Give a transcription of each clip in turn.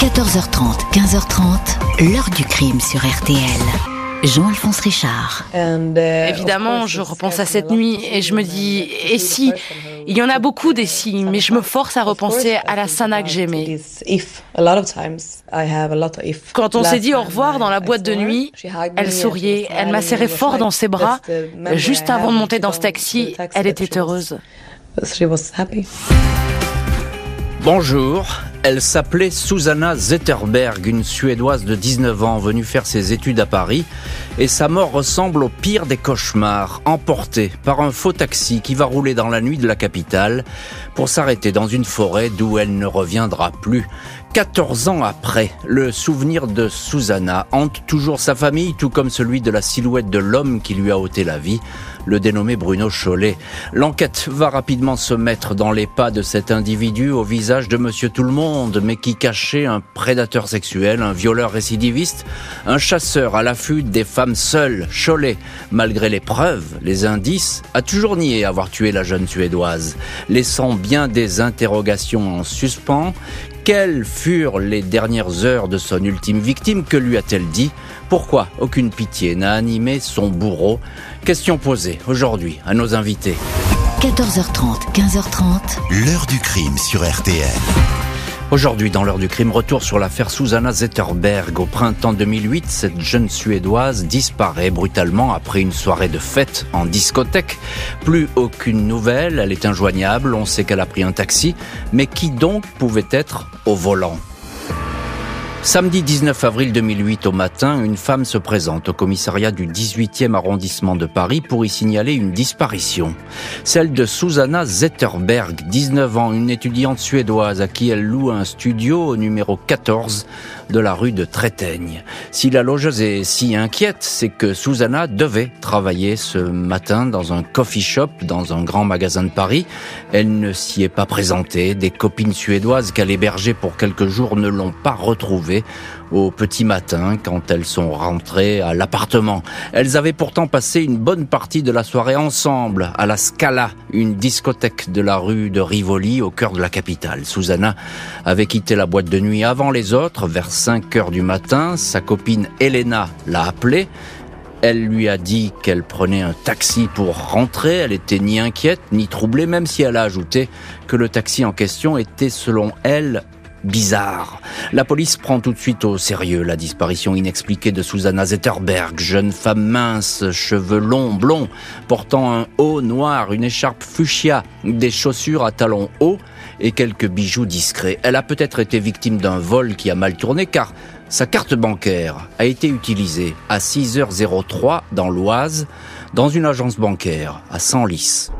14h30, 15h30, l'heure du crime sur RTL. Jean-Alphonse Richard. Évidemment, je repense à cette nuit et je me dis, et si? Il y en a beaucoup des si, mais je me force à repenser à la Sana que j'aimais. Quand on s'est dit au revoir dans la boîte de nuit, elle souriait, elle m'a serré fort dans ses bras. Juste avant de monter dans ce taxi, elle était heureuse. Bonjour, elle s'appelait Susanna Zetterberg, une Suédoise de 19 ans venue faire ses études à Paris, et sa mort ressemble au pire des cauchemars, emportée par un faux taxi qui va rouler dans la nuit de la capitale pour s'arrêter dans une forêt d'où elle ne reviendra plus. 14 ans après, le souvenir de Susanna hante toujours sa famille, tout comme celui de la silhouette de l'homme qui lui a ôté la vie, le dénommé Bruno Chollet. L'enquête va rapidement se mettre dans les pas de cet individu au visage de Monsieur Tout-le-Monde, mais qui cachait un prédateur sexuel, un violeur récidiviste, un chasseur à l'affût des femmes seules. Chollet, malgré les preuves, les indices, a toujours nié avoir tué la jeune Suédoise, laissant bien des interrogations en suspens quelles furent les dernières heures de son ultime victime Que lui a-t-elle dit? Pourquoi aucune pitié n'a animé son bourreau? Question posée aujourd'hui à nos invités. 14h30, 15h30. L'heure du crime sur RTL. Aujourd'hui, dans l'heure du crime, retour sur l'affaire Susanna Zetterberg. Au printemps 2008, cette jeune Suédoise disparaît brutalement après une soirée de fête en discothèque. Plus aucune nouvelle, elle est injoignable, on sait qu'elle a pris un taxi, mais qui donc pouvait être au volant? Samedi 19 avril 2008 au matin, une femme se présente au commissariat du 18e arrondissement de Paris pour y signaler une disparition. Celle de Susanna Zetterberg, 19 ans, une étudiante suédoise à qui elle loue un studio au numéro 14 de la rue de Trétaigne. Si la logeuse est si inquiète, c'est que Susanna devait travailler ce matin dans un coffee shop dans un grand magasin de Paris. Elle ne s'y est pas présentée. Des copines suédoises qu'elle hébergeait pour quelques jours ne l'ont pas retrouvée au petit matin quand elles sont rentrées à l'appartement. Elles avaient pourtant passé une bonne partie de la soirée ensemble à la Scala, une discothèque de la rue de Rivoli au cœur de la capitale. Susanna avait quitté la boîte de nuit avant les autres, vers 5 heures du matin. Sa copine Elena l'a appelée. Elle lui a dit qu'elle prenait un taxi pour rentrer. Elle était ni inquiète ni troublée, même si elle a ajouté que le taxi en question était, selon elle, bizarre. La police prend tout de suite au sérieux la disparition inexpliquée de Susanna Zetterberg, jeune femme mince, cheveux longs, blonds, portant un haut noir, une écharpe fuchsia, des chaussures à talons hauts et quelques bijoux discrets. Elle a peut-être été victime d'un vol qui a mal tourné car sa carte bancaire a été utilisée à 6h03 dans l'Oise, dans une agence bancaire à Senlis.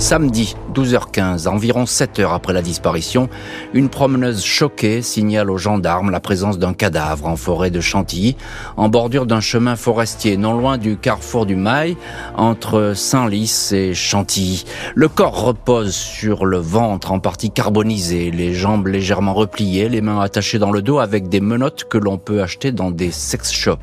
Samedi, 12h15, environ 7 heures après la disparition, une promeneuse choquée signale aux gendarmes la présence d'un cadavre en forêt de Chantilly, en bordure d'un chemin forestier, non loin du carrefour du Mail, entre Saint-Lys et Chantilly. Le corps repose sur le ventre en partie carbonisé, les jambes légèrement repliées, les mains attachées dans le dos avec des menottes que l'on peut acheter dans des sex shops.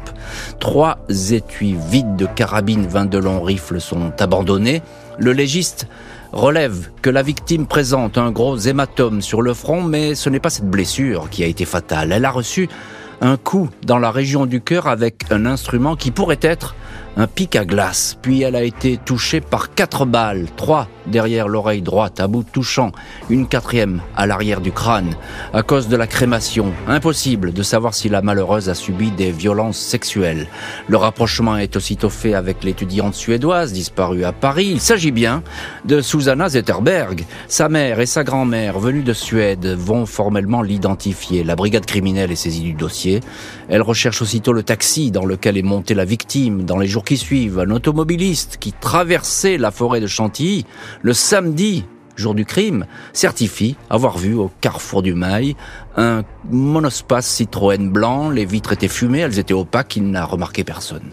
Trois étuis vides de carabines 20 de long rifles sont abandonnés. Le légiste relève que la victime présente un gros hématome sur le front, mais ce n'est pas cette blessure qui a été fatale. Elle a reçu un coup dans la région du cœur avec un instrument qui pourrait être un pic à glace, puis elle a été touchée par quatre balles, trois derrière l'oreille droite à bout touchant, une quatrième à l'arrière du crâne, à cause de la crémation. Impossible de savoir si la malheureuse a subi des violences sexuelles. Le rapprochement est aussitôt fait avec l'étudiante suédoise disparue à Paris. Il s'agit bien de Susanna Zetterberg. Sa mère et sa grand-mère, venues de Suède, vont formellement l'identifier. La brigade criminelle est saisie du dossier. Elle recherche aussitôt le taxi dans lequel est montée la victime dans jours qui suivent, un automobiliste qui traversait la forêt de Chantilly le samedi, jour du crime, certifie avoir vu au carrefour du Mail un monospace Citroën blanc, les vitres étaient fumées, elles étaient opaques, il n'a remarqué personne.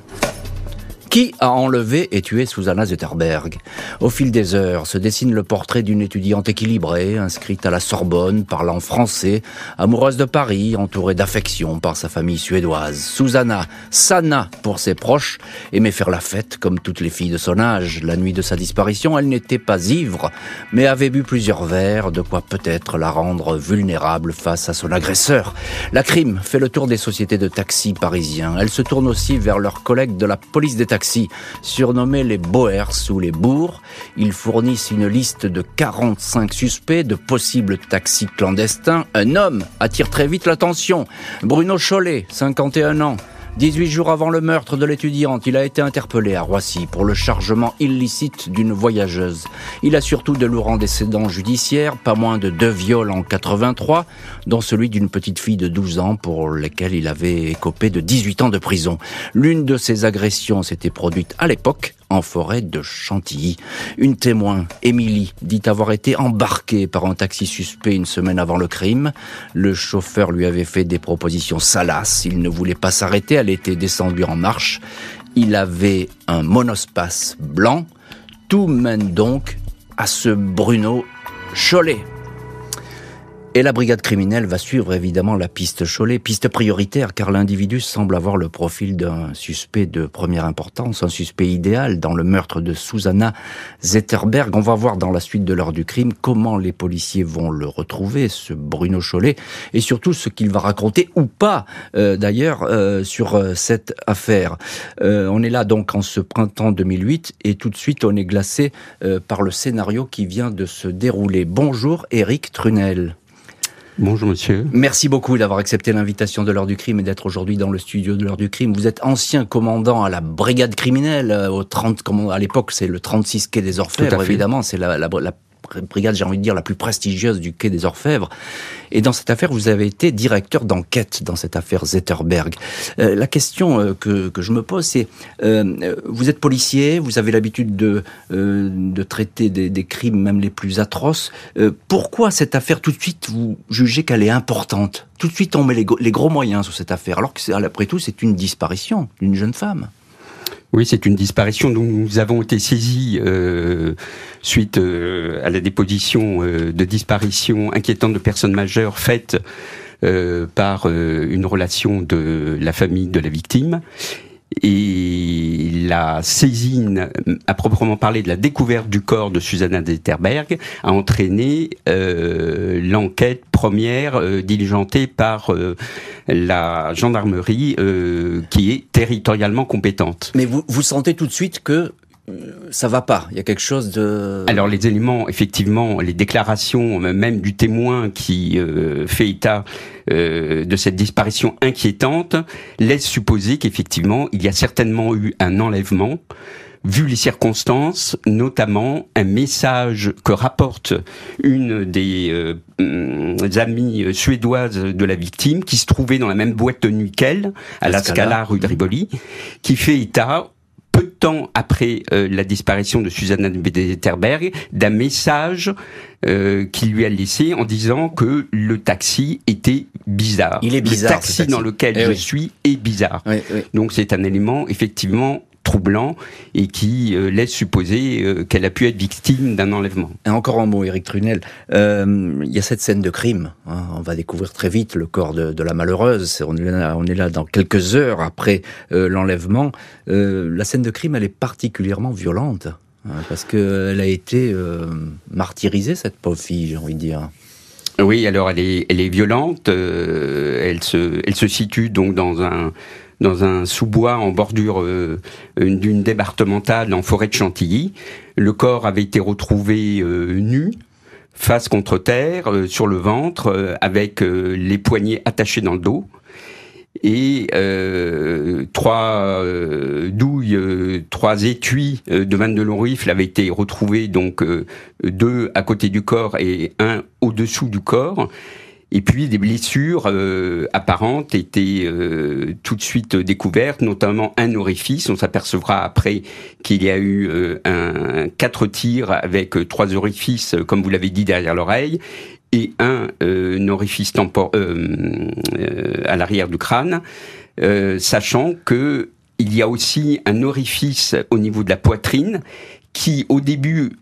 Qui a enlevé et tué Susanna Zetterberg? Au fil des heures se dessine le portrait d'une étudiante équilibrée, inscrite à la Sorbonne, parlant français, amoureuse de Paris, entourée d'affection par sa famille suédoise. Susanna, Sana pour ses proches, aimait faire la fête comme toutes les filles de son âge. La nuit de sa disparition, elle n'était pas ivre, mais avait bu plusieurs verres, de quoi peut-être la rendre vulnérable face à son agresseur. La crime fait le tour des sociétés de taxi parisiens. Elle se tourne aussi vers leurs collègues de la police des taxis surnommés les Boers ou les Bourgs. Ils fournissent une liste de 45 suspects de possibles taxis clandestins. Un homme attire très vite l'attention. Bruno Chollet, 51 ans. 18 jours avant le meurtre de l'étudiante, il a été interpellé à Roissy pour le chargement illicite d'une voyageuse. Il a surtout de lourds antécédents judiciaires, pas moins de deux viols en 83, dont celui d'une petite fille de 12 ans pour lesquels il avait écopé de 18 ans de prison. L'une de ces agressions s'était produite à l'époque en forêt de Chantilly. Une témoin, Émilie, dit avoir été embarquée par un taxi suspect une semaine avant le crime. Le chauffeur lui avait fait des propositions salaces. Il ne voulait pas s'arrêter. Elle était descendue en marche. Il avait un monospace blanc. Tout mène donc à ce Bruno Cholet. Et la brigade criminelle va suivre évidemment la piste Cholet, piste prioritaire car l'individu semble avoir le profil d'un suspect de première importance, un suspect idéal dans le meurtre de Susanna Zetterberg. On va voir dans la suite de l'heure du crime comment les policiers vont le retrouver, ce Bruno Cholet, et surtout ce qu'il va raconter ou pas euh, d'ailleurs euh, sur euh, cette affaire. on est là donc en ce printemps 2008 et tout de suite on est glacé par le scénario qui vient de se dérouler. Bonjour Eric Trunel. Bonjour monsieur. Merci beaucoup d'avoir accepté l'invitation de l'heure du crime et d'être aujourd'hui dans le studio de l'heure du crime. Vous êtes ancien commandant à la brigade criminelle euh, au 30 à l'époque c'est le 36 quai des Orfèvres évidemment, c'est la, la, la brigade, j'ai envie de dire, la plus prestigieuse du quai des Orfèvres. Et dans cette affaire, vous avez été directeur d'enquête dans cette affaire Zetterberg. Euh, la question euh, que, je me pose, c'est, euh, vous êtes policier, vous avez l'habitude de, de traiter des, crimes même les plus atroces. Pourquoi cette affaire, tout de suite, vous jugez qu'elle est importante? Tout de suite, on met les, les gros moyens sur cette affaire, alors que, après tout, c'est une disparition d'une jeune femme. Oui, c'est une disparition. Dont nous avons été saisis euh, suite euh, à la déposition euh, de disparition inquiétante de personnes majeures faites par une relation de la famille de la victime et la saisine, à proprement parler, de la découverte du corps de Susanna Zetterberg a entraîné euh, l'enquête première euh, diligentée par euh, la gendarmerie qui est territorialement compétente. Mais vous, vous sentez tout de suite que ça va pas. Il y a quelque chose de. Alors les éléments, effectivement, les déclarations même du témoin qui euh, fait état euh, de cette disparition inquiétante laissent supposer qu'effectivement il y a certainement eu un enlèvement. Vu les circonstances, notamment un message que rapporte une des euh, amies suédoises de la victime, qui se trouvait dans la même boîte de nuit qu'elle, à la Scala rue de Rivoli, qui fait état après euh, la disparition de Susanna Zetterberg, d'un message euh, qu'il lui a laissé en disant que le taxi était bizarre. Il est bizarre. Le taxi, dans lequel eh je suis est bizarre. Donc c'est un élément effectivement troublant et qui euh, laisse supposer euh, qu'elle a pu être victime d'un enlèvement. Et encore un mot, Eric Trunel. Euh, il y a cette scène de crime. Hein. On va découvrir très vite le corps de, de la malheureuse. On est, là, on est là dans quelques heures après l'enlèvement. la scène de crime, elle est particulièrement violente. Hein, parce qu'elle a été martyrisée, cette pauvre fille, j'ai envie de dire. Oui, alors elle est, elle est violente. elle se, elle se situe donc dans un dans un sous-bois en bordure euh, d'une départementale en forêt de Chantilly. Le corps avait été retrouvé euh, nu, face contre terre, euh, sur le ventre, avec les poignets attachés dans le dos. Et trois douilles, trois étuis de 22 longs rifles avaient été retrouvés, donc deux à côté du corps et un au-dessous du corps. Et puis des blessures euh, apparentes étaient euh, tout de suite découvertes, notamment un orifice. On s'apercevra après qu'il y a eu euh, un quatre tirs avec trois orifices, comme vous l'avez dit, derrière l'oreille, et un, orifice tempor à l'arrière du crâne, sachant que il y a aussi un orifice au niveau de la poitrine qui, au début,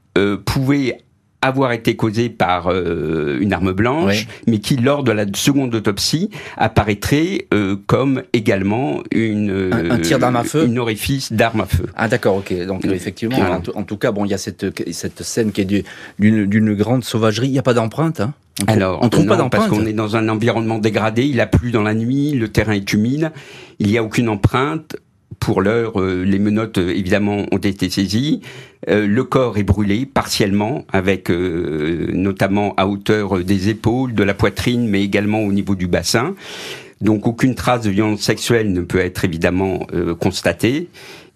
pouvait avoir été causé par euh, une arme blanche, mais qui, lors de la seconde autopsie, apparaîtrait euh, comme également une un, tir d'arme à feu, une orifice d'arme à feu. Ah d'accord, ok. Donc effectivement, en, tout cas, bon, il y a cette cette scène qui est d'une grande sauvagerie. Il n'y a pas d'empreinte. Hein? Alors, on trouve pas d'empreinte parce qu'on est dans un environnement dégradé. Il a plu dans la nuit, le terrain est humide. Il n'y a aucune empreinte. Pour l'heure, euh, les menottes évidemment ont été saisies. Euh, le corps est brûlé partiellement, avec euh, notamment à hauteur des épaules, de la poitrine, mais également au niveau du bassin. Donc aucune trace de violence sexuelle ne peut être évidemment euh, constatée.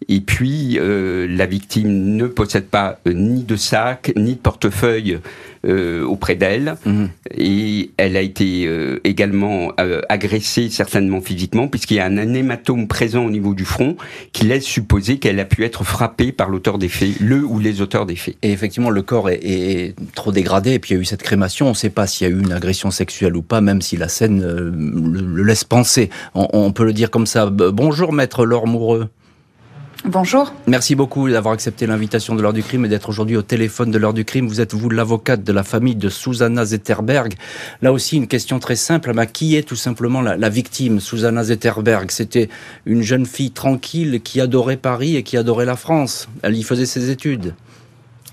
Et puis, euh, la victime ne possède pas euh, ni de sac, ni de portefeuille euh, auprès d'elle. Mhm. Et elle a été également agressée, certainement physiquement, puisqu'il y a un hématome présent au niveau du front qui laisse supposer qu'elle a pu être frappée par l'auteur des faits, le ou les auteurs des faits. Et effectivement, le corps est, trop dégradé, et puis il y a eu cette crémation. On ne sait pas s'il y a eu une agression sexuelle ou pas, même si la scène le, laisse penser. On, on, peut le dire comme ça. Bonjour, maître Laure Moureux. Bonjour. Merci beaucoup d'avoir accepté l'invitation de l'heure du crime et d'être aujourd'hui au téléphone de l'heure du crime. Vous êtes, vous, l'avocate de la famille de Susanna Zetterberg. Là aussi, une question très simple. Mais qui est tout simplement la victime, Susanna Zetterberg? C'était une jeune fille tranquille qui adorait Paris et qui adorait la France. Elle y faisait ses études.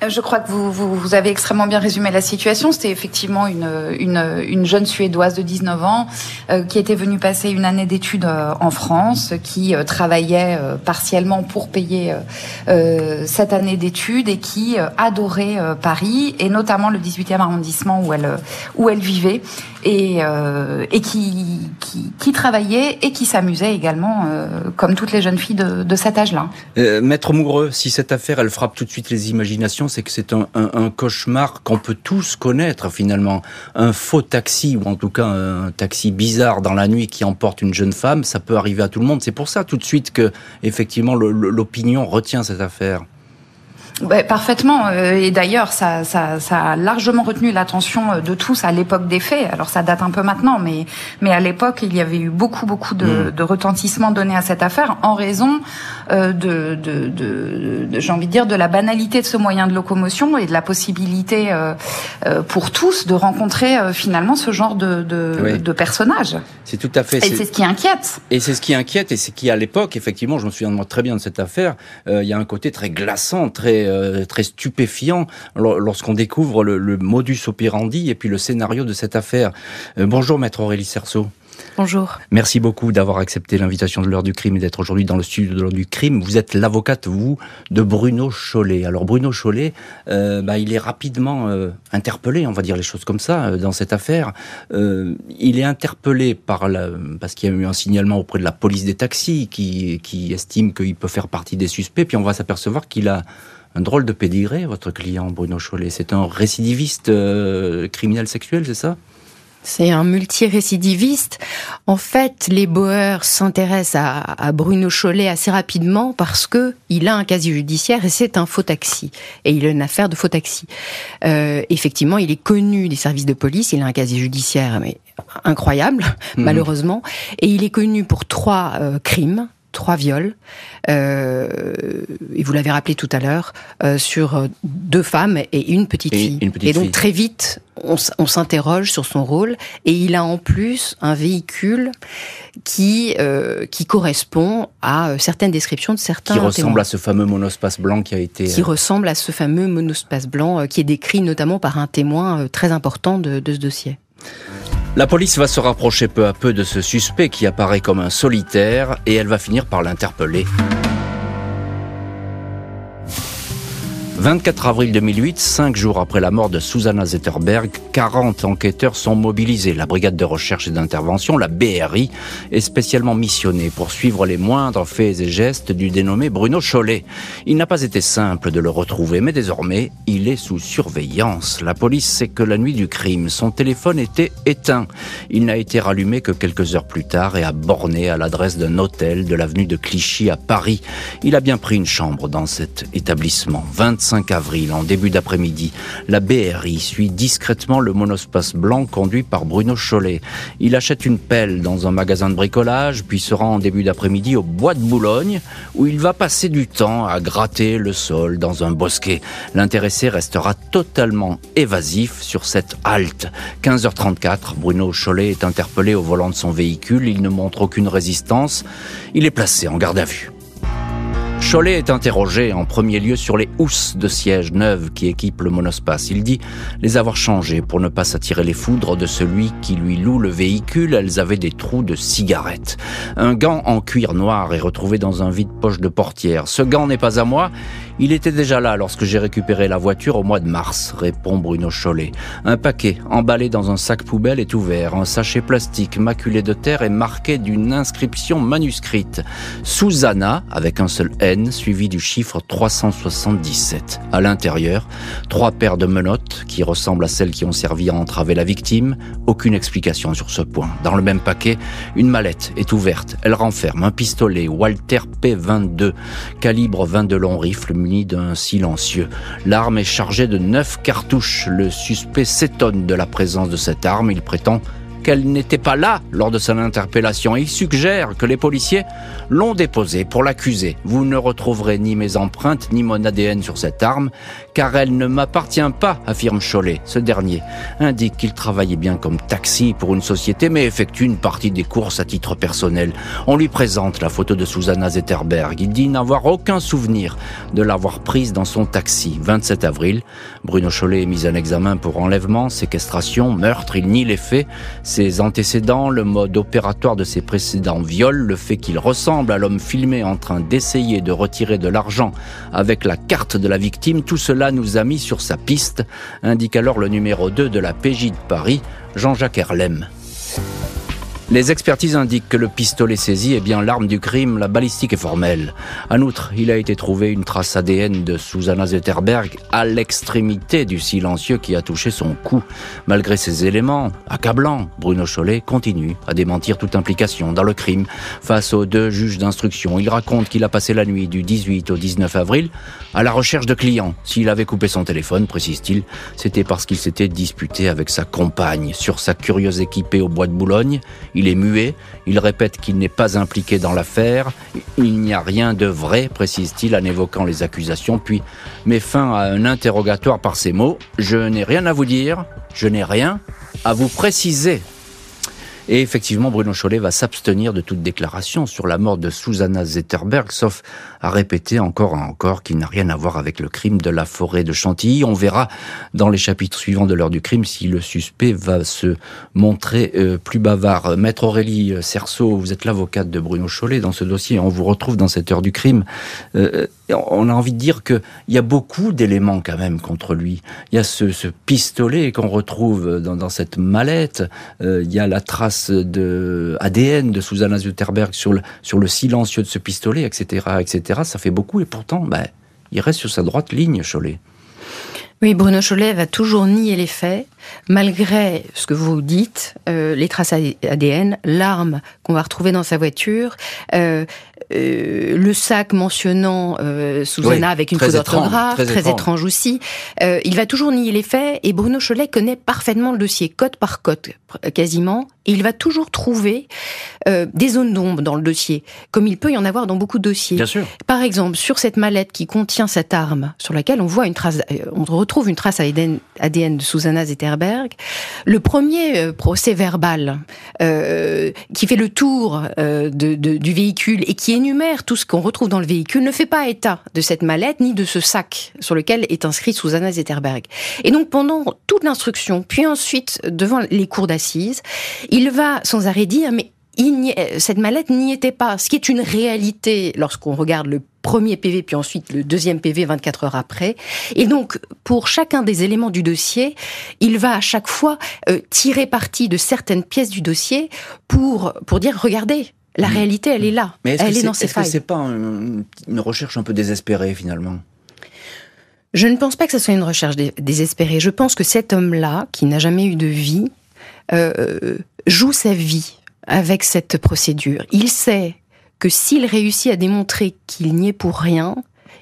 Euh, je crois que vous, vous, avez extrêmement bien résumé la situation. C'était effectivement une, une, une, jeune Suédoise de 19 ans euh, qui était venue passer une année d'études euh, en France, qui travaillait partiellement pour payer cette année d'études et qui adorait Paris et notamment le 18e arrondissement où elle, où elle vivait et, et qui, qui, qui, travaillait et qui s'amusait également comme toutes les jeunes filles de, de cet âge-là. Maître Moureux, si cette affaire elle frappe tout de suite les imaginations, c'est que c'est un, un, cauchemar qu'on peut tous connaître finalement. Un faux taxi, ou en tout cas un taxi bizarre dans la nuit qui emporte une jeune femme, ça peut arriver à tout le monde. C'est pour ça tout de suite que effectivement l'opinion retient cette affaire parfaitement. Euh, et d'ailleurs, ça, ça, ça, a largement retenu l'attention euh, de tous à l'époque des faits. Alors ça date un peu maintenant, mais, mais à l'époque, il y avait eu beaucoup, beaucoup de, mm. de retentissement donné à cette affaire en raison euh, de, de, de, j'ai envie de dire, de la banalité de ce moyen de locomotion et de la possibilité euh, euh pour tous de rencontrer euh, finalement ce genre de, de, de personnages. C'est tout à fait. Et c'est ce qui inquiète. Et c'est ce qui inquiète et c'est qui à l'époque, effectivement, je me souviens très bien de cette affaire. Il y a un côté très glaçant, très euh, très stupéfiant lorsqu'on découvre le, modus operandi et puis le scénario de cette affaire. Euh, bonjour, maître Aurélie Cerceau. Bonjour. Merci beaucoup d'avoir accepté l'invitation de l'heure du crime et d'être aujourd'hui dans le studio de l'heure du crime. Vous êtes l'avocate, vous, de Bruno Chollet. Alors Bruno Chollet, euh, bah, il est rapidement interpellé, on va dire les choses comme ça, dans cette affaire. il est interpellé par la, parce qu'il y a eu un signalement auprès de la police des taxis qui, qui estime qu'il peut faire partie des suspects. Puis on va s'apercevoir qu'il a un drôle de pédigré, votre client Bruno Chollet. C'est un récidiviste euh, criminel sexuel, c'est ça? C'est un multirécidiviste. En fait, les Boers s'intéressent à, Bruno Chollet assez rapidement parce que il a un casier judiciaire et c'est un faux taxi. Et il a une affaire de faux taxi. Euh, effectivement, il est connu des services de police. Il a un casier judiciaire, mais incroyable, mhm. malheureusement. Et il est connu pour trois euh, crimes trois viols, euh, et vous l'avez rappelé tout à l'heure, euh, sur deux femmes et une petite fille. et donc très vite, on, s'interroge sur son rôle, et il a en plus un véhicule qui euh, qui correspond à certaines descriptions de certains. Qui ressemble à ce fameux monospace blanc qui a été. Qui ressemble à ce fameux monospace blanc qui est décrit notamment par un témoin très important de, de ce dossier. La police va se rapprocher peu à peu de ce suspect qui apparaît comme un solitaire et elle va finir par l'interpeller. 24 avril 2008, cinq jours après la mort de Susanna Zetterberg, 40 enquêteurs sont mobilisés. La brigade de recherche et d'intervention, la BRI, est spécialement missionnée pour suivre les moindres faits et gestes du dénommé Bruno Chollet. Il n'a pas été simple de le retrouver, mais désormais, il est sous surveillance. La police sait que la nuit du crime, son téléphone était éteint. Il n'a été rallumé que quelques heures plus tard et a borné à l'adresse d'un hôtel de l'avenue de Clichy à Paris. Il a bien pris une chambre dans cet établissement. 25 5 avril, en début d'après-midi, la BRI suit discrètement le monospace blanc conduit par Bruno Chollet. Il achète une pelle dans un magasin de bricolage, puis se rend en début d'après-midi au bois de Boulogne, où il va passer du temps à gratter le sol dans un bosquet. L'intéressé restera totalement évasif sur cette halte. 15h34, Bruno Chollet est interpellé au volant de son véhicule. Il ne montre aucune résistance. Il est placé en garde à vue. Cholet est interrogé en premier lieu sur les housses de siège neuves qui équipent le monospace. Il dit les avoir changées pour ne pas s'attirer les foudres de celui qui lui loue le véhicule. Elles avaient des trous de cigarettes. Un gant en cuir noir est retrouvé dans un vide-poche de portière. Ce gant n'est pas à moi. Il était déjà là lorsque j'ai récupéré la voiture au mois de mars, répond Bruno Chollet. Un paquet emballé dans un sac poubelle est ouvert. Un sachet plastique maculé de terre est marqué d'une inscription manuscrite. Susanna, avec un seul N, suivi du chiffre 377. À l'intérieur, trois paires de menottes qui ressemblent à celles qui ont servi à entraver la victime. Aucune explication sur ce point. Dans le même paquet, une mallette est ouverte. Elle renferme un pistolet Walter P22, calibre 22 long rifle d'un silencieux. L'arme est chargée de neuf cartouches. Le suspect s'étonne de la présence de cette arme. Il prétend qu'elle n'était pas là lors de son interpellation. Il suggère que les policiers l'ont déposée pour l'accuser. Vous ne retrouverez ni mes empreintes ni mon ADN sur cette arme, car elle ne m'appartient pas, affirme Cholet. Ce dernier indique qu'il travaillait bien comme taxi pour une société, mais effectue une partie des courses à titre personnel. On lui présente la photo de Susanna Zetterberg. Il dit n'avoir aucun souvenir de l'avoir prise dans son taxi. 27 avril, Bruno Cholet est mis en examen pour enlèvement, séquestration, meurtre. Il nie les faits ses antécédents, le mode opératoire de ses précédents viols, le fait qu'il ressemble à l'homme filmé en train d'essayer de retirer de l'argent avec la carte de la victime, tout cela nous a mis sur sa piste, indique alors le numéro 2 de la PJ de Paris, Jean-Jacques Herlem. Les expertises indiquent que le pistolet saisi est bien l'arme du crime, la balistique est formelle. En outre, il a été trouvé une trace ADN de Susanna Zetterberg à l'extrémité du silencieux qui a touché son cou. Malgré ces éléments accablants, Bruno Chollet continue à démentir toute implication dans le crime. Face aux deux juges d'instruction, il raconte qu'il a passé la nuit du 18 au 19 avril à la recherche de clients. S'il avait coupé son téléphone, précise-t-il, c'était parce qu'il s'était disputé avec sa compagne sur sa curieuse équipée au bois de Boulogne. Il est muet, il répète qu'il n'est pas impliqué dans l'affaire, il n'y a rien de vrai, précise-t-il en évoquant les accusations, puis met fin à un interrogatoire par ces mots. Je n'ai rien à vous dire, je n'ai rien à vous préciser. Et effectivement, Bruno Chollet va s'abstenir de toute déclaration sur la mort de Susanna Zetterberg, sauf à répéter encore et encore qu'il n'a rien à voir avec le crime de la forêt de Chantilly. On verra dans les chapitres suivants de l'heure du crime si le suspect va se montrer euh, plus bavard. Maître Aurélie Cerceau, vous êtes l'avocate de Bruno Chollet dans ce dossier. On vous retrouve dans cette heure du crime. Euh, on a envie de dire qu'il y a beaucoup d'éléments quand même contre lui. Il y a ce, pistolet qu'on retrouve dans, cette mallette. Euh, il y a la trace de ADN de Susanna Zuterberg sur le, sur le silencieux de ce pistolet, etc., etc. Ça fait beaucoup et pourtant, ben, il reste sur sa droite ligne, Cholet. Oui, Bruno Cholet va toujours nier les faits, malgré ce que vous dites, euh, les traces ADN, l'arme qu'on va retrouver dans sa voiture, euh, euh, le sac mentionnant euh, Susanna avec une faute d'orthographe, très, très, étrange, aussi. Euh, il va toujours nier les faits et Bruno Cholet connaît parfaitement le dossier, code par code, quasiment. Et il va toujours trouver des zones d'ombre dans le dossier, comme il peut y en avoir dans beaucoup de dossiers. Bien sûr. Par exemple, sur cette mallette qui contient cette arme, sur laquelle on voit une trace, on retrouve une trace ADN, ADN de Susanna Zetterberg. Le premier procès verbal qui fait le tour de, de, du véhicule et qui tout ce qu'on retrouve dans le véhicule ne fait pas état de cette mallette ni de ce sac sur lequel est inscrit Susanna Zetterberg. Et donc pendant toute l'instruction, puis ensuite devant les cours d'assises, il va sans arrêt dire mais cette mallette n'y était pas, ce qui est une réalité lorsqu'on regarde le premier PV puis ensuite le deuxième PV 24 heures après. Et donc pour chacun des éléments du dossier, il va à chaque fois euh, tirer parti de certaines pièces du dossier pour pour dire regardez, la mmh. réalité elle est là, Mais est elle est, est dans ses est failles. c'est pas une, une recherche un peu désespérée finalement? Je ne pense pas que ce soit une recherche désespérée. Je pense que cet homme-là, qui n'a jamais eu de vie, euh, joue sa vie avec cette procédure. Il sait que s'il réussit à démontrer qu'il n'y est pour rien,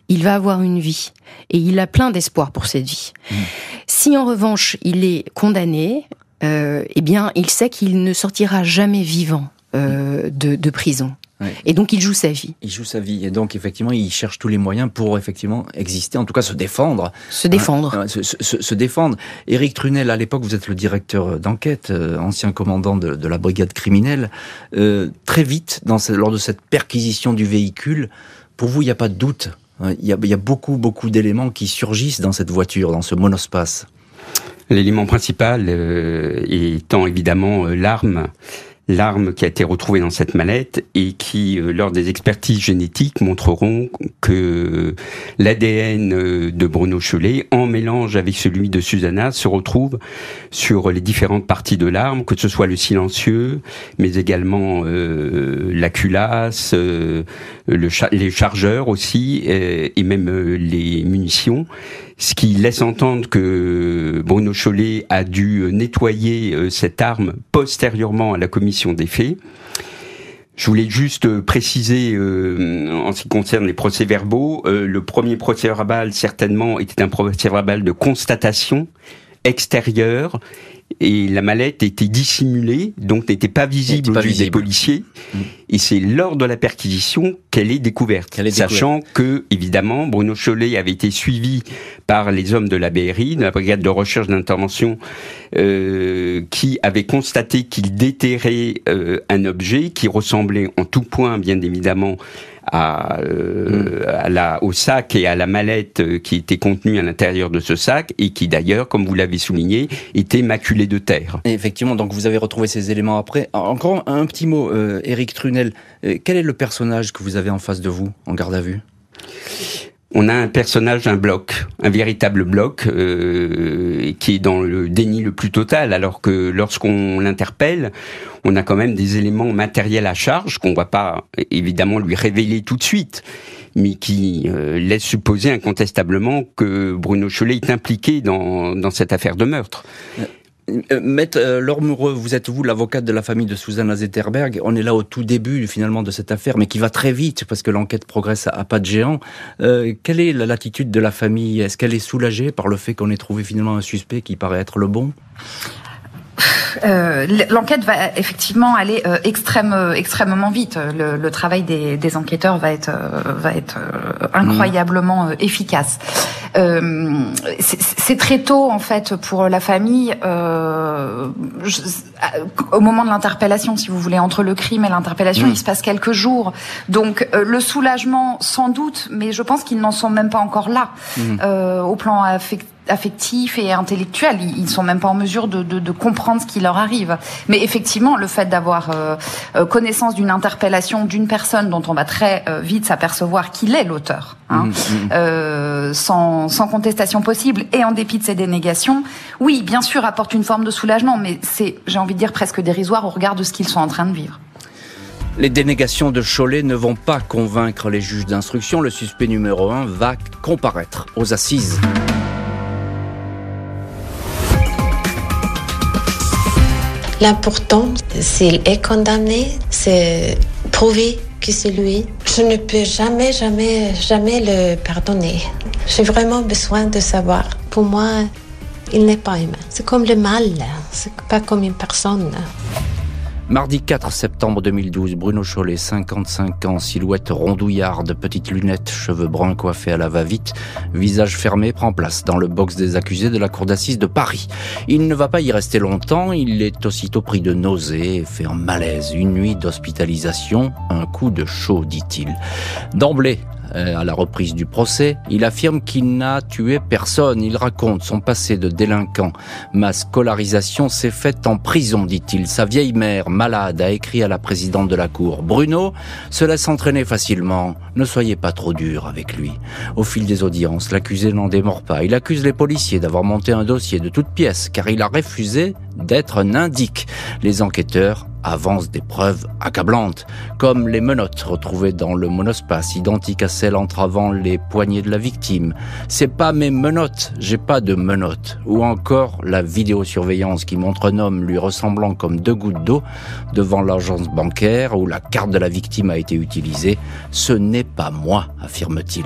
il va avoir une vie et il a plein d'espoir pour cette vie. Mmh. Si en revanche il est condamné, euh, eh bien, il sait qu'il ne sortira jamais vivant euh, de, de, prison. Et donc il joue sa vie. Il joue sa vie et donc effectivement il cherche tous les moyens pour effectivement exister, en tout cas se défendre. Se défendre. Hein, se, se, se, défendre. Éric Trunel, à l'époque vous êtes le directeur d'enquête, euh, ancien commandant de, de, la brigade criminelle. Euh, très vite, dans, lors de cette perquisition du véhicule, pour vous il n'y a pas de doute. Hein, il y a, il y a beaucoup beaucoup d'éléments qui surgissent dans cette voiture, dans ce monospace. L'élément principal euh, étant évidemment euh, l'arme l'arme qui a été retrouvée dans cette mallette et qui, euh, lors des expertises génétiques, montreront que l'ADN euh, de Bruno Cholet, en mélange avec celui de Susanna, se retrouve sur les différentes parties de l'arme, que ce soit le silencieux, mais également euh, la culasse, le les chargeurs aussi, et même les munitions. Ce qui laisse entendre que Bruno Chollet a dû nettoyer cette arme postérieurement à la commission des faits. Je voulais juste préciser, euh, en ce qui concerne les procès-verbaux, euh, le premier procès-verbal certainement était un procès-verbal de constatation extérieure et la mallette était dissimulée, donc n'était pas visible aux des policiers. Mm. Et c'est lors de la perquisition qu'elle est découverte, est sachant que évidemment Bruno Chollet avait été suivi par les hommes de la BRI, de la brigade de recherche d'intervention, euh, qui avaient constaté qu'il déterrait euh, un objet qui ressemblait en tout point, bien évidemment, à, euh, à la, au sac et à la mallette qui était contenue à l'intérieur de ce sac et qui d'ailleurs, comme vous l'avez souligné, était maculé de terre. effectivement, donc vous avez retrouvé ces éléments après. Encore un petit mot, euh, Eric Trunel. Euh, quel est le personnage que vous avez en face de vous en garde à vue? On a un personnage, un bloc, un véritable bloc, euh, qui est dans le déni le plus total, alors que lorsqu'on l'interpelle, on a quand même des éléments matériels à charge qu'on ne va pas évidemment lui révéler tout de suite mais qui euh, laisse supposer incontestablement que Bruno Cholet est impliqué dans, dans cette affaire de meurtre. Euh, Maître euh, Laure Moureux, vous êtes vous l'avocate de la famille de Susanna Zetterberg. On est là au tout début finalement de cette affaire, mais qui va très vite parce que l'enquête progresse à, pas de géant. Euh, quelle est l'attitude de la famille? Est-ce qu'elle est soulagée par le fait qu'on ait trouvé finalement un suspect qui paraît être le bon? Euh, l'enquête va effectivement aller euh, extrême, euh, extrêmement vite. Le, le travail des, des, enquêteurs va être, va être incroyablement efficace. C'est très tôt en fait pour la famille. Je, au moment de l'interpellation, si vous voulez, entre le crime et l'interpellation, il se passe quelques jours. Donc le soulagement, sans doute, mais je pense qu'ils n'en sont même pas encore là au plan affectif affectifs et intellectuels. Ils, sont même pas en mesure de, de, de, comprendre ce qui leur arrive. Mais effectivement, le fait d'avoir euh, euh, connaissance d'une interpellation d'une personne dont on va très euh, vite s'apercevoir qu'il est l'auteur, hein, mmh, mmh. euh, sans, sans, contestation possible et en dépit de ses dénégations, oui, bien sûr, apporte une forme de soulagement, mais c'est, j'ai envie de dire, presque dérisoire au regard de ce qu'ils sont en train de vivre. Les dénégations de Cholet ne vont pas convaincre les juges d'instruction. Le suspect numéro 1 va comparaître aux assises. L'important, s'il est condamné, c'est prouver que c'est lui. Je ne peux jamais, jamais, jamais le pardonner. J'ai vraiment besoin de savoir. Pour moi, il n'est pas humain. C'est comme le mal, c'est pas comme une personne. Mardi 4 septembre 2012, Bruno Chollet, 55 ans, silhouette rondouillarde, petites lunettes, cheveux bruns coiffés à la va-vite, visage fermé, prend place dans le box des accusés de la cour d'assises de Paris. Il ne va pas y rester longtemps, il est aussitôt pris de nausées, fait un malaise, une nuit d'hospitalisation, un coup de chaud, dit-il. D'emblée, à la reprise du procès, il affirme qu'il n'a tué personne. Il raconte son passé de délinquant. Ma scolarisation s'est faite en prison, dit-il. Sa vieille mère, malade, a écrit à la présidente de la cour. Bruno se laisse entraîner facilement. Ne soyez pas trop dur avec lui. Au fil des audiences, l'accusé n'en démord pas. Il accuse les policiers d'avoir monté un dossier de toutes pièces car il a refusé d'être un indique. Les enquêteurs avance des preuves accablantes, comme les menottes retrouvées dans le monospace, identiques à celles entravant les poignets de la victime. C'est pas mes menottes, j'ai pas de menottes. Ou encore la vidéosurveillance qui montre un homme lui ressemblant comme deux gouttes d'eau devant l'agence bancaire où la carte de la victime a été utilisée. Ce n'est pas moi, affirme-t-il.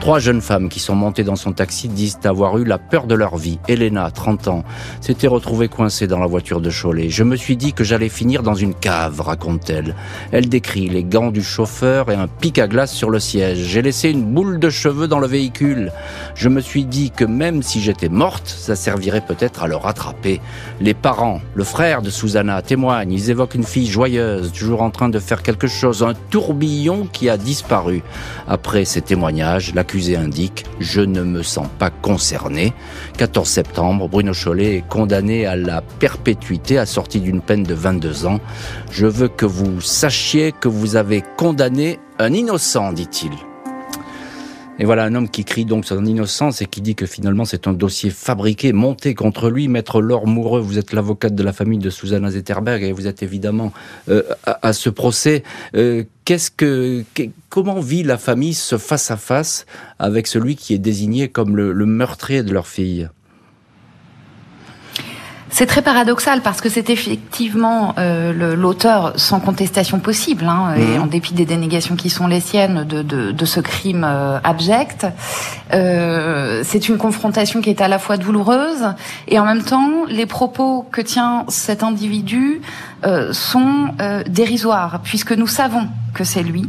Trois jeunes femmes qui sont montées dans son taxi disent avoir eu la peur de leur vie. Elena, 30 ans, s'était retrouvée coincée dans la voiture de Cholet. Je me suis dit que j'allais finir dans une cave, raconte-t-elle. Elle décrit les gants du chauffeur et un pic à glace sur le siège. J'ai laissé une boule de cheveux dans le véhicule. Je me suis dit que même si j'étais morte, ça servirait peut-être à le rattraper. Les parents, le frère de Susanna témoignent. Ils évoquent une fille joyeuse, toujours en train de faire quelque chose, un tourbillon qui a disparu. Après ces témoignages, indique « Je ne me sens pas concerné ». 14 septembre, Bruno Chollet est condamné à la perpétuité assorti d'une peine de 22 ans. Je veux que vous sachiez que vous avez condamné un innocent, dit-il. Et voilà un homme qui crie donc son innocence et qui dit que finalement c'est un dossier fabriqué, monté contre lui. Maître Laure Moureux, vous êtes l'avocate de la famille de Susanna Zetterberg et vous êtes évidemment euh, à, ce procès. Euh, qu'est-ce que, comment vit la famille ce face à face avec celui qui est désigné comme le, le meurtrier de leur fille? C'est très paradoxal parce que c'est effectivement euh, l'auteur sans contestation possible, hein, et mhm. en dépit des dénégations qui sont les siennes de, de, de ce crime euh, abject. Euh, c'est une confrontation qui est à la fois douloureuse et en même temps les propos que tient cet individu euh, sont euh, dérisoires puisque nous savons que c'est lui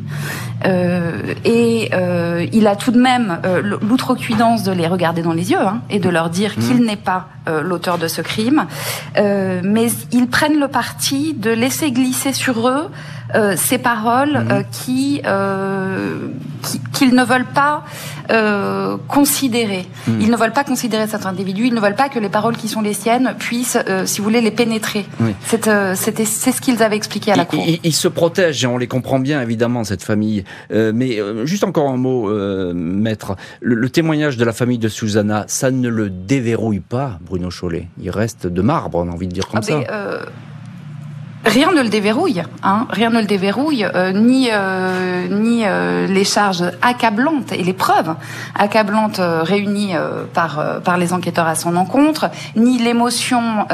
euh, et il a tout de même l'outrecuidance de les regarder dans les yeux hein, et de leur dire mmh. qu'il n'est pas l'auteur de ce crime, mais ils prennent le parti de laisser glisser sur eux euh, ces paroles mmh. euh, qui qu'ils ne veulent pas euh, considérer. Mmh. Ils ne veulent pas considérer cet individu. Ils ne veulent pas que les paroles qui sont les siennes puissent, si vous voulez, les pénétrer. C'était c'est ce qu'ils avaient expliqué à la cour. Ils, se protègent et on les comprend bien évidemment cette famille. mais juste encore un mot, maître. Le, témoignage de la famille de Susanna, ça ne le déverrouille pas, Bruno Chollet. Il reste de marbre, on a envie de dire comme ah, ça. Rien ne le déverrouille, hein, rien ne le déverrouille, euh, ni euh, ni euh, les charges accablantes et les preuves accablantes réunies par par les enquêteurs à son encontre, ni l'émotion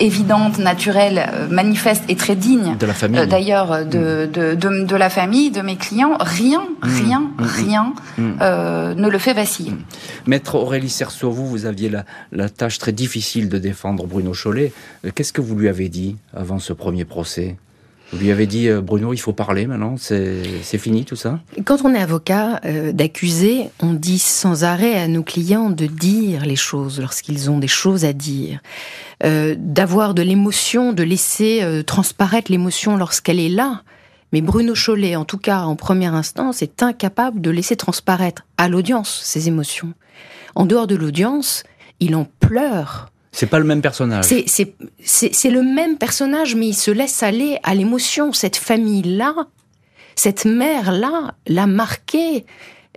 évidente, naturelle, manifeste et très digne de la famille, d'ailleurs de, mm. de, de, de la famille, de mes clients, rien, mm. rien, mm. rien ne le fait vaciller. Maître Aurélie Cerceau, vous vous aviez la, la tâche très difficile de défendre Bruno Chollet. Qu'est-ce que vous lui avez dit avant ce premier procès vous lui avez dit, euh, Bruno, il faut parler maintenant, c'est fini tout ça? Quand on est avocat euh, d'accusé, on dit sans arrêt à nos clients de dire les choses lorsqu'ils ont des choses à dire, euh, d'avoir de l'émotion, de laisser transparaître l'émotion lorsqu'elle est là. Mais Bruno Chollet, en tout cas en première instance, est incapable de laisser transparaître à l'audience ses émotions. En dehors de l'audience, il en pleure c'est pas le même personnage. C'est le même personnage, mais il se laisse aller à l'émotion. Cette famille-là, cette mère-là, l'a marqué,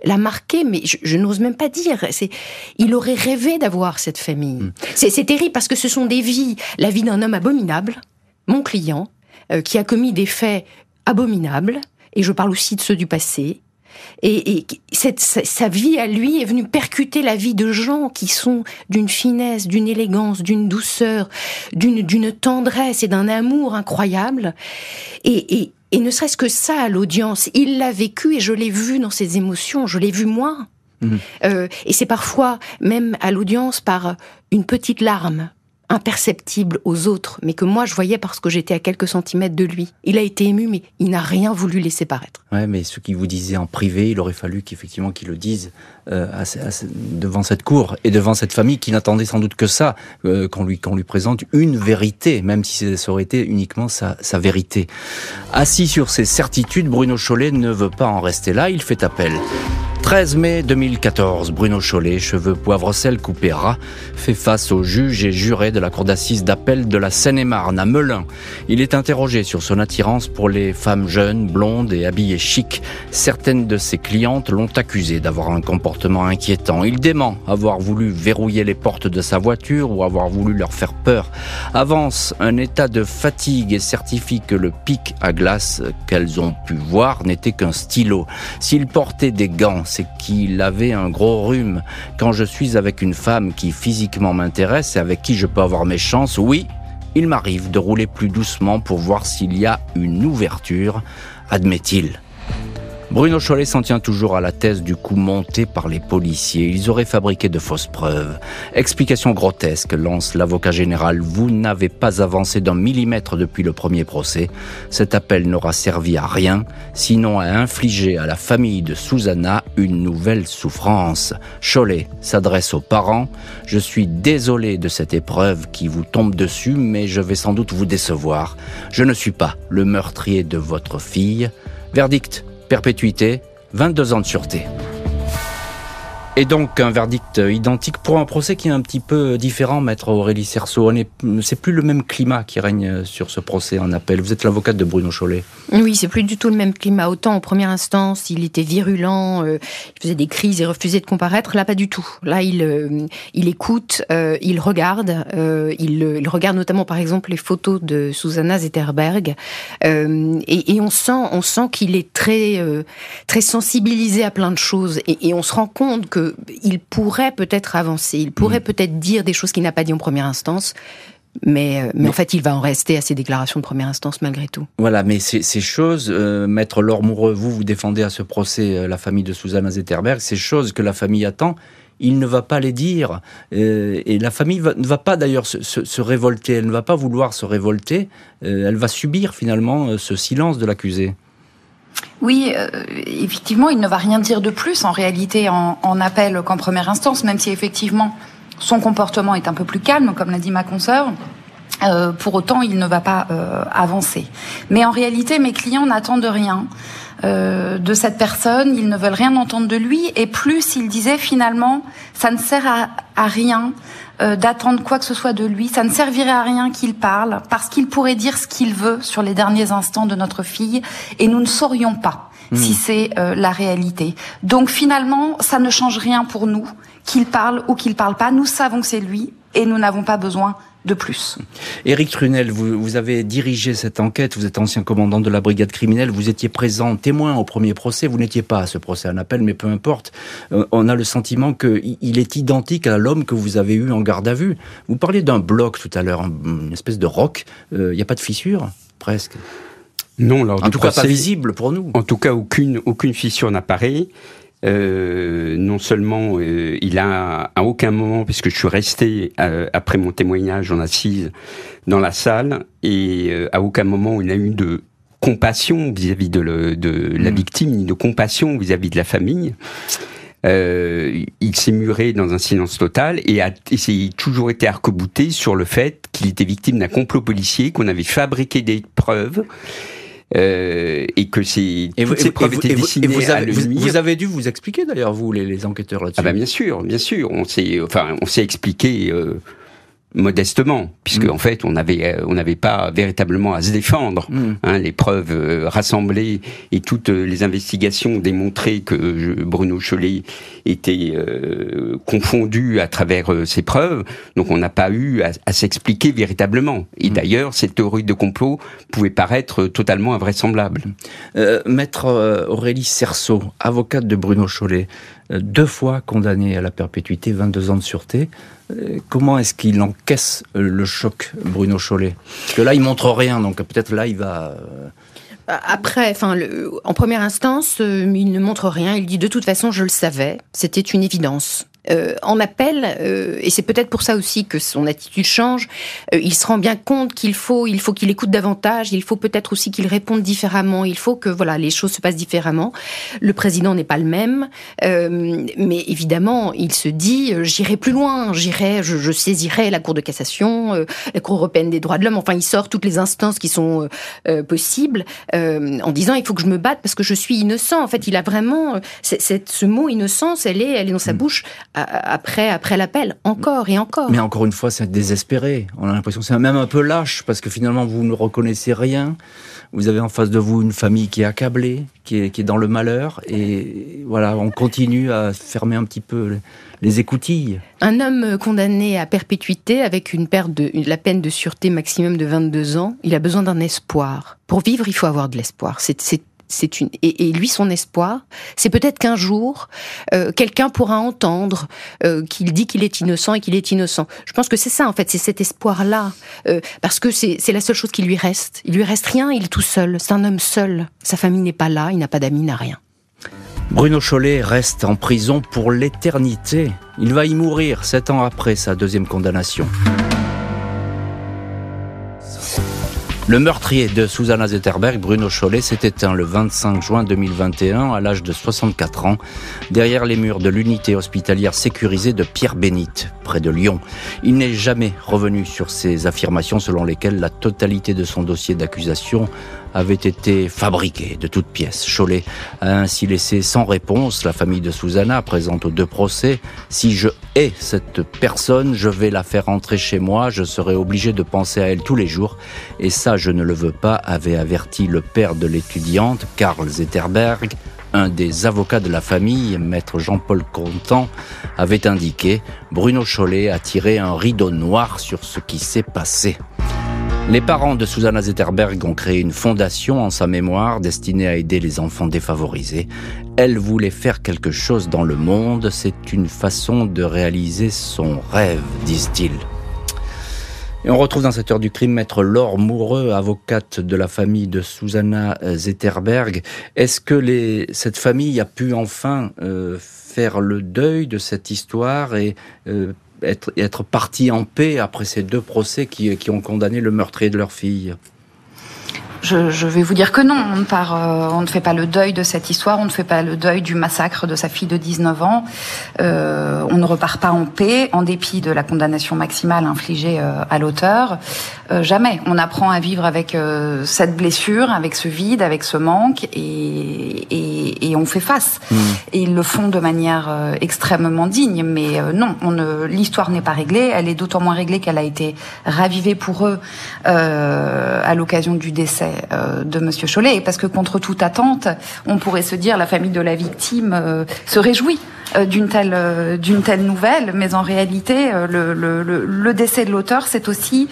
l'a marqué, mais je, n'ose même pas dire. C'est, il aurait rêvé d'avoir cette famille. Hmm. C'est terrible parce que ce sont des vies, la vie d'un homme abominable, mon client, euh, qui a commis des faits abominables, et je parle aussi de ceux du passé, et, cette, sa, vie à lui est venue percuter la vie de gens qui sont d'une finesse, d'une élégance, d'une douceur, d'une tendresse et d'un amour incroyable. Et, et ne serait-ce que ça à l'audience, il l'a vécu et je l'ai vu dans ses émotions, je l'ai vu moi. Mmh. Euh, et c'est parfois même à l'audience par une petite larme, imperceptible aux autres, mais que moi je voyais parce que j'étais à quelques centimètres de lui. Il a été ému, mais il n'a rien voulu laisser paraître. Ouais, mais ce qu'il vous disait en privé, il aurait fallu qu'effectivement qu'il le dise euh, devant cette cour et devant cette famille qui n'attendait sans doute que ça, euh, qu'on lui lui présente une vérité, même si ça aurait été uniquement sa, sa vérité. Assis sur ses certitudes, Bruno Chollet ne veut pas en rester là. Il fait appel. 13 mai 2014, Bruno Chollet, cheveux poivre sel coupé ras, fait face au juge et juré de la cour d'assises d'appel de la Seine-et-Marne à Melun. Il est interrogé sur son attirance pour les femmes jeunes, blondes et habillées chic. Certaines de ses clientes l'ont accusé d'avoir un comportement inquiétant. Il dément avoir voulu verrouiller les portes de sa voiture ou avoir voulu leur faire peur. Avance un état de fatigue et certifie que le pic à glace qu'elles ont pu voir n'était qu'un stylo. S'il portait des gants, c'est qu'il avait un gros rhume. Quand je suis avec une femme qui physiquement m'intéresse et avec qui je peux avoir mes chances, oui, il m'arrive de rouler plus doucement pour voir s'il y a une ouverture, admet-il. Bruno Chollet s'en tient toujours à la thèse du coup monté par les policiers. Ils auraient fabriqué de fausses preuves. Explication grotesque, lance l'avocat général. Vous n'avez pas avancé d'un millimètre depuis le premier procès. Cet appel n'aura servi à rien, sinon à infliger à la famille de Susanna une nouvelle souffrance. Chollet s'adresse aux parents. Je suis désolé de cette épreuve qui vous tombe dessus, mais je vais sans doute vous décevoir. Je ne suis pas le meurtrier de votre fille. Verdict perpétuité, 22 ans de sûreté. Et donc un verdict identique pour un procès qui est un petit peu différent, maître Aurélie Cerceau. C'est plus le même climat qui règne sur ce procès en appel. Vous êtes l'avocate de Bruno Chollet. Oui, c'est plus du tout le même climat. Autant en première instance, il était virulent, euh, il faisait des crises et refusait de comparaître. Là, pas du tout. Là, il, euh, écoute, euh, il regarde. Il, regarde notamment, par exemple, les photos de Susanna Zetterberg. Et, on sent, qu'il est très, très sensibilisé à plein de choses. Et on se rend compte que il pourrait peut-être avancer, il pourrait mm. peut-être dire des choses qu'il n'a pas dit en première instance. Mais, euh, mais, en fait, il va en rester à ses déclarations de première instance malgré tout. Voilà, mais ces, choses, euh, Maître Laure Moureux, vous, vous défendez à ce procès euh, la famille de Susanna Zetterberg, ces choses que la famille attend, il ne va pas les dire. et la famille ne va pas d'ailleurs se, révolter, elle ne va pas vouloir se révolter, elle va subir finalement ce silence de l'accusé. Oui, euh, effectivement, il ne va rien dire de plus en réalité en, appel qu'en première instance, même si effectivement son comportement est un peu plus calme, comme l'a dit ma consoeur. Euh, pour autant, il ne va pas euh, avancer. Mais en réalité, mes clients n'attendent rien de cette personne, ils ne veulent rien entendre de lui, et plus ils disaient finalement, ça ne sert à rien euh, d'attendre quoi que ce soit de lui. Ça ne servirait à rien qu'il parle, parce qu'il pourrait dire ce qu'il veut sur les derniers instants de notre fille, et nous ne saurions pas hmm. si c'est euh, la réalité. Donc finalement, ça ne change rien pour nous, qu'il parle ou qu'il parle pas. Nous savons que c'est lui, et nous n'avons pas besoin de plus. Éric Trunel, vous, vous, avez dirigé cette enquête, vous êtes ancien commandant de la brigade criminelle, vous étiez présent, témoin au premier procès, vous n'étiez pas à ce procès en appel, mais peu importe. Euh, on a le sentiment qu'il est identique à l'homme que vous avez eu en garde à vue. Vous parliez d'un bloc tout à l'heure, une espèce de roc, euh, il n'y a pas de fissure, presque? Non, lors en tout cas pas visible pour nous. En tout cas, aucune aucune fissure n'apparaît. Euh, non seulement euh, il a à aucun moment, puisque je suis resté euh, après mon témoignage en assise dans la salle, et à aucun moment il n'a eu de compassion vis-à-vis de, la mm. victime, ni de compassion vis-à-vis de la famille. il s'est muré dans un silence total et, a, et s'est toujours été arc-bouté sur le fait qu'il était victime d'un complot policier, qu'on avait fabriqué des preuves euh, et que c'est toutes ces preuves étaient dessinées vous, avez, vous, avez dû vous expliquer d'ailleurs vous les, les enquêteurs là-dessus. Ah bah bien sûr, bien sûr, on s'est enfin on s'est expliqué euh, modestement, puisque mm. en fait on avait euh, on n'avait pas véritablement à se défendre. Mm. Hein, les preuves euh, rassemblées et toutes euh, les investigations démontraient que Bruno Cholet était confondu à travers ces preuves, donc on n'a pas eu à, s'expliquer véritablement. Et mm. d'ailleurs, cette théorie de complot pouvait paraître totalement invraisemblable. Maître Aurélie Cerceau, avocate de Bruno Cholet, deux fois condamnée à la perpétuité, 22 ans de sûreté. Euh, comment est-ce qu'il encaisse euh, le choc, Bruno Chollet Parce que là, il montre rien, donc peut-être là, il va... Euh, après, enfin, en première instance, il ne montre rien. Il dit de toute façon, je le savais, c'était une évidence. Euh, en appel, euh, et c'est peut-être pour ça aussi que son attitude change, euh, il se rend bien compte qu'il faut, il faut qu'il écoute davantage, il faut peut-être aussi qu'il réponde différemment, il faut que voilà les choses se passent différemment. Le président n'est pas le même, mais évidemment, il se dit j'irai plus loin, j'irai, je, je, saisirai la Cour de cassation, la Cour européenne des droits de l'homme. Enfin, il sort toutes les instances qui sont possibles en disant il faut que je me batte parce que je suis innocent. En fait, il a vraiment ce mot innocence, elle est, elle est dans sa mm. bouche après, après l'appel, encore et encore. Mais encore une fois, c'est désespéré. On a l'impression que c'est même un peu lâche, parce que finalement, vous ne reconnaissez rien. Vous avez en face de vous une famille qui est accablée, qui est, qui est dans le malheur, et voilà, on continue à fermer un petit peu les écoutilles. Un homme condamné à perpétuité avec une perte de, la peine de sûreté maximum de 22 ans, il a besoin d'un espoir. Pour vivre, il faut avoir de l'espoir. C'est c'est une et, lui son espoir, c'est peut-être qu'un jour euh, quelqu'un pourra entendre euh, qu'il dit qu'il est innocent et qu'il est innocent. Je pense que c'est ça en fait, c'est cet espoir là euh, parce que c'est la seule chose qui lui reste. Il lui reste rien, il est tout seul, c'est un homme seul. Sa famille n'est pas là, il n'a pas d'amis, n'a rien. Bruno Chollet reste en prison pour l'éternité. Il va y mourir sept ans après sa deuxième condamnation. Le meurtrier de Susanna Zetterberg, Bruno Chollet, s'est éteint le 25 juin 2021 à l'âge de 64 ans derrière les murs de l'unité hospitalière sécurisée de Pierre-Bénite, près de Lyon. Il n'est jamais revenu sur ses affirmations selon lesquelles la totalité de son dossier d'accusation avait été fabriqué de toutes pièces. Cholet a ainsi laissé sans réponse la famille de Susanna présente aux deux procès. Si je hais cette personne, je vais la faire entrer chez moi, je serai obligé de penser à elle tous les jours. Et ça, je ne le veux pas, avait averti le père de l'étudiante, Karl Zetterberg, un des avocats de la famille, maître Jean-Paul Contant, avait indiqué Bruno Cholet a tiré un rideau noir sur ce qui s'est passé. Les parents de Susanna Zetterberg ont créé une fondation en sa mémoire destinée à aider les enfants défavorisés. Elle voulait faire quelque chose dans le monde, c'est une façon de réaliser son rêve, disent-ils. Et on retrouve dans cette heure du crime maître Laure Moureux, avocate de la famille de Susanna Zetterberg. Est-ce que cette famille a pu enfin euh, faire le deuil de cette histoire et euh, être, être parti en paix après ces deux procès qui, qui ont condamné le meurtrier de leur fille je, je, vais vous dire que non, on ne, part, euh, on ne fait pas le deuil de cette histoire, on ne fait pas le deuil du massacre de sa fille de 19 ans, euh, on ne repart pas en paix, en dépit de la condamnation maximale infligée euh, à l'auteur. Euh, jamais. On apprend à vivre avec euh, cette blessure, avec ce vide, avec ce manque, et, et, et on fait face. Mmh. Et ils le font de manière extrêmement digne, mais non, on ne, l'histoire n'est pas réglée, elle est d'autant moins réglée qu'elle a été ravivée pour eux à l'occasion du décès de Monsieur Chollet, parce que contre toute attente, on pourrait se dire la famille de la victime euh, se réjouit euh, d'une telle d'une telle nouvelle, mais en réalité, le, le, le décès de l'auteur, c'est aussi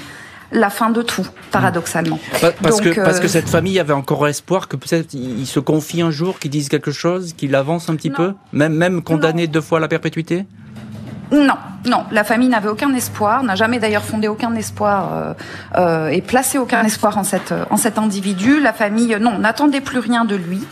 la fin de tout, paradoxalement. Parce, Donc, que, parce que cette famille avait encore espoir que peut-être il se confie un jour, qu'il dise quelque chose, qu'il avance un petit non. peu, même même condamné non. deux fois à la perpétuité? Non, non, la famille n'avait aucun espoir, n'a jamais d'ailleurs fondé aucun espoir euh, euh, et placé aucun espoir en, cette, en cet individu. La famille, non, n'attendait plus rien de lui,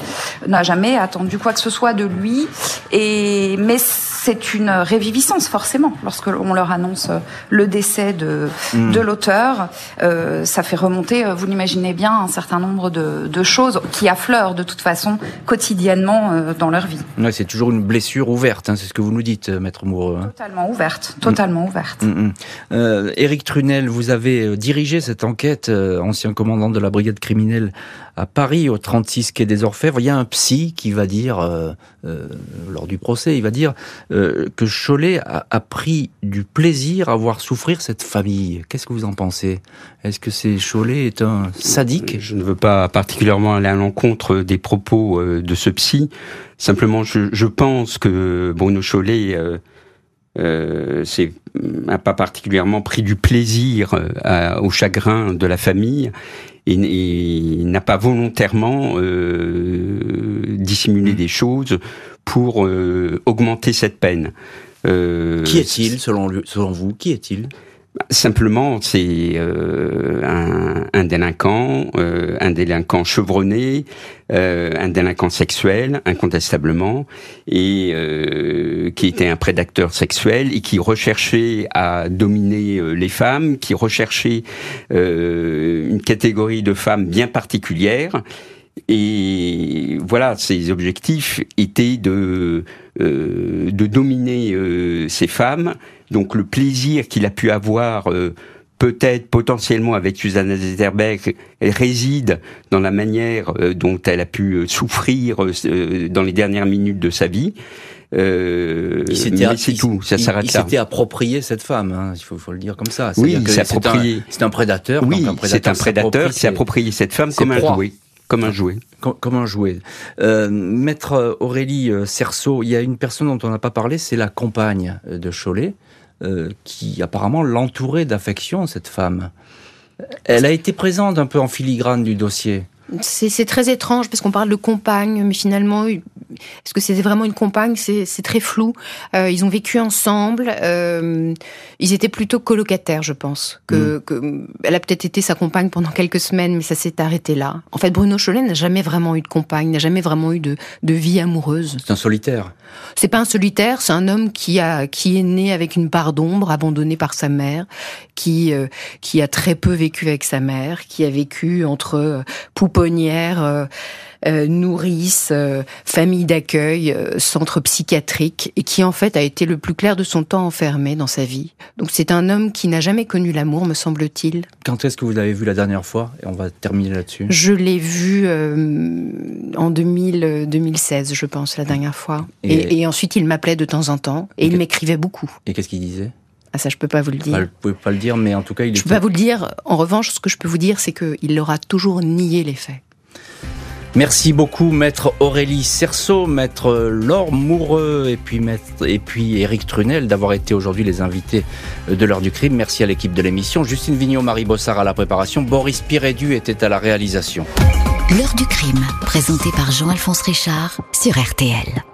n'a jamais attendu quoi que ce soit de lui. Et mais c'est une réviviscence forcément lorsque on leur annonce le décès de, mmh. de l'auteur. Euh, ça fait remonter, vous l'imaginez bien, un certain nombre de, de, choses qui affleurent de toute façon quotidiennement euh, dans leur vie. Ouais, c'est toujours une blessure ouverte, hein, c'est ce que vous nous dites, maître Moureux. Hein. Totalement ouverte, totalement mmh. ouverte. Mmh. Euh, Éric Trunel, vous avez dirigé cette enquête, euh, ancien commandant de la brigade criminelle à Paris, au 36 quai des Orfèvres, il y a un psy qui va dire, euh, euh, lors du procès, il va dire euh, que Cholet a, a, pris du plaisir à voir souffrir cette famille. Qu'est-ce que vous en pensez? Est-ce que c'est Cholet est un sadique? Je ne veux pas particulièrement aller à l'encontre des propos de ce psy. Simplement, je, pense que Bruno Cholet euh, n'a pas particulièrement pris du plaisir au chagrin de la famille et, et n'a pas volontairement euh, dissimulé mmh. des choses pour euh, augmenter cette peine. Euh, qui est-il selon, selon vous? Qui est-il? Simplement, c'est euh, un, délinquant, euh, un délinquant chevronné, euh, un délinquant sexuel, incontestablement, et qui était un prédateur sexuel et qui recherchait à dominer les femmes, qui recherchait une catégorie de femmes bien particulière. Et voilà, ses objectifs étaient de de dominer ces femmes donc le plaisir qu'il a pu avoir euh, peut-être potentiellement avec Susanna Zetterberg, elle réside dans la manière euh, dont elle a pu euh, souffrir dans les dernières minutes de sa vie. Euh, mais c'est tout, ça s'arrête là. Il s'était approprié cette femme, hein, il faut, faut, le dire comme ça. Oui, il s'est approprié. C'est un, un, prédateur. Oui, c'est un prédateur qui s'est approprié cette femme comme un jouet. Comme un jouet. Comme, comme un jouet. Euh, Maître Aurélie Cerceau, il y a une personne dont on n'a pas parlé, c'est la compagne de Cholet. Euh, qui apparemment l'entourait d'affection, cette femme. Elle a été présente un peu en filigrane du dossier. C'est très étrange parce qu'on parle de compagne, mais finalement, est-ce que c'était vraiment une compagne? C'est très flou. Euh, ils ont vécu ensemble. Euh, ils étaient plutôt colocataires, je pense. Que, mm. que elle a peut-être été sa compagne pendant quelques semaines, mais ça s'est arrêté là. En fait, Bruno Cholet n'a jamais vraiment eu de compagne, n'a jamais vraiment eu de, de vie amoureuse. C'est un solitaire. C'est pas un solitaire, c'est un homme qui a qui est né avec une part d'ombre, abandonné par sa mère, qui euh, qui a très peu vécu avec sa mère, qui a vécu entre euh, pouponnières. Euh, euh, nourrice, euh, famille d'accueil, euh, centre psychiatrique, et qui en fait a été le plus clair de son temps enfermé dans sa vie. Donc c'est un homme qui n'a jamais connu l'amour, me semble-t-il. Quand est-ce que vous l'avez vu la dernière fois? Et on va terminer là-dessus. Je l'ai vu en 2000, 2016, je pense, la dernière fois. Et, et ensuite, il m'appelait de temps en temps, et il m'écrivait beaucoup. Et qu'est-ce qu'il disait? Ah ça, je peux pas vous le dire. Bah, vous pouvez pas le dire, mais en tout cas, il. Je peux pas vous le dire. En revanche, ce que je peux vous dire, c'est qu'il aura toujours nié les faits. Merci beaucoup, maître Aurélie Cerceau, maître Laure Moureux et puis maître et puis Éric Trunel d'avoir été aujourd'hui les invités de l'heure du crime. Merci à l'équipe de l'émission. Justine Vignot, Marie Bossard à la préparation. Boris Pirédu était à la réalisation. L'heure du crime, présenté par Jean-Alphonse Richard sur RTL.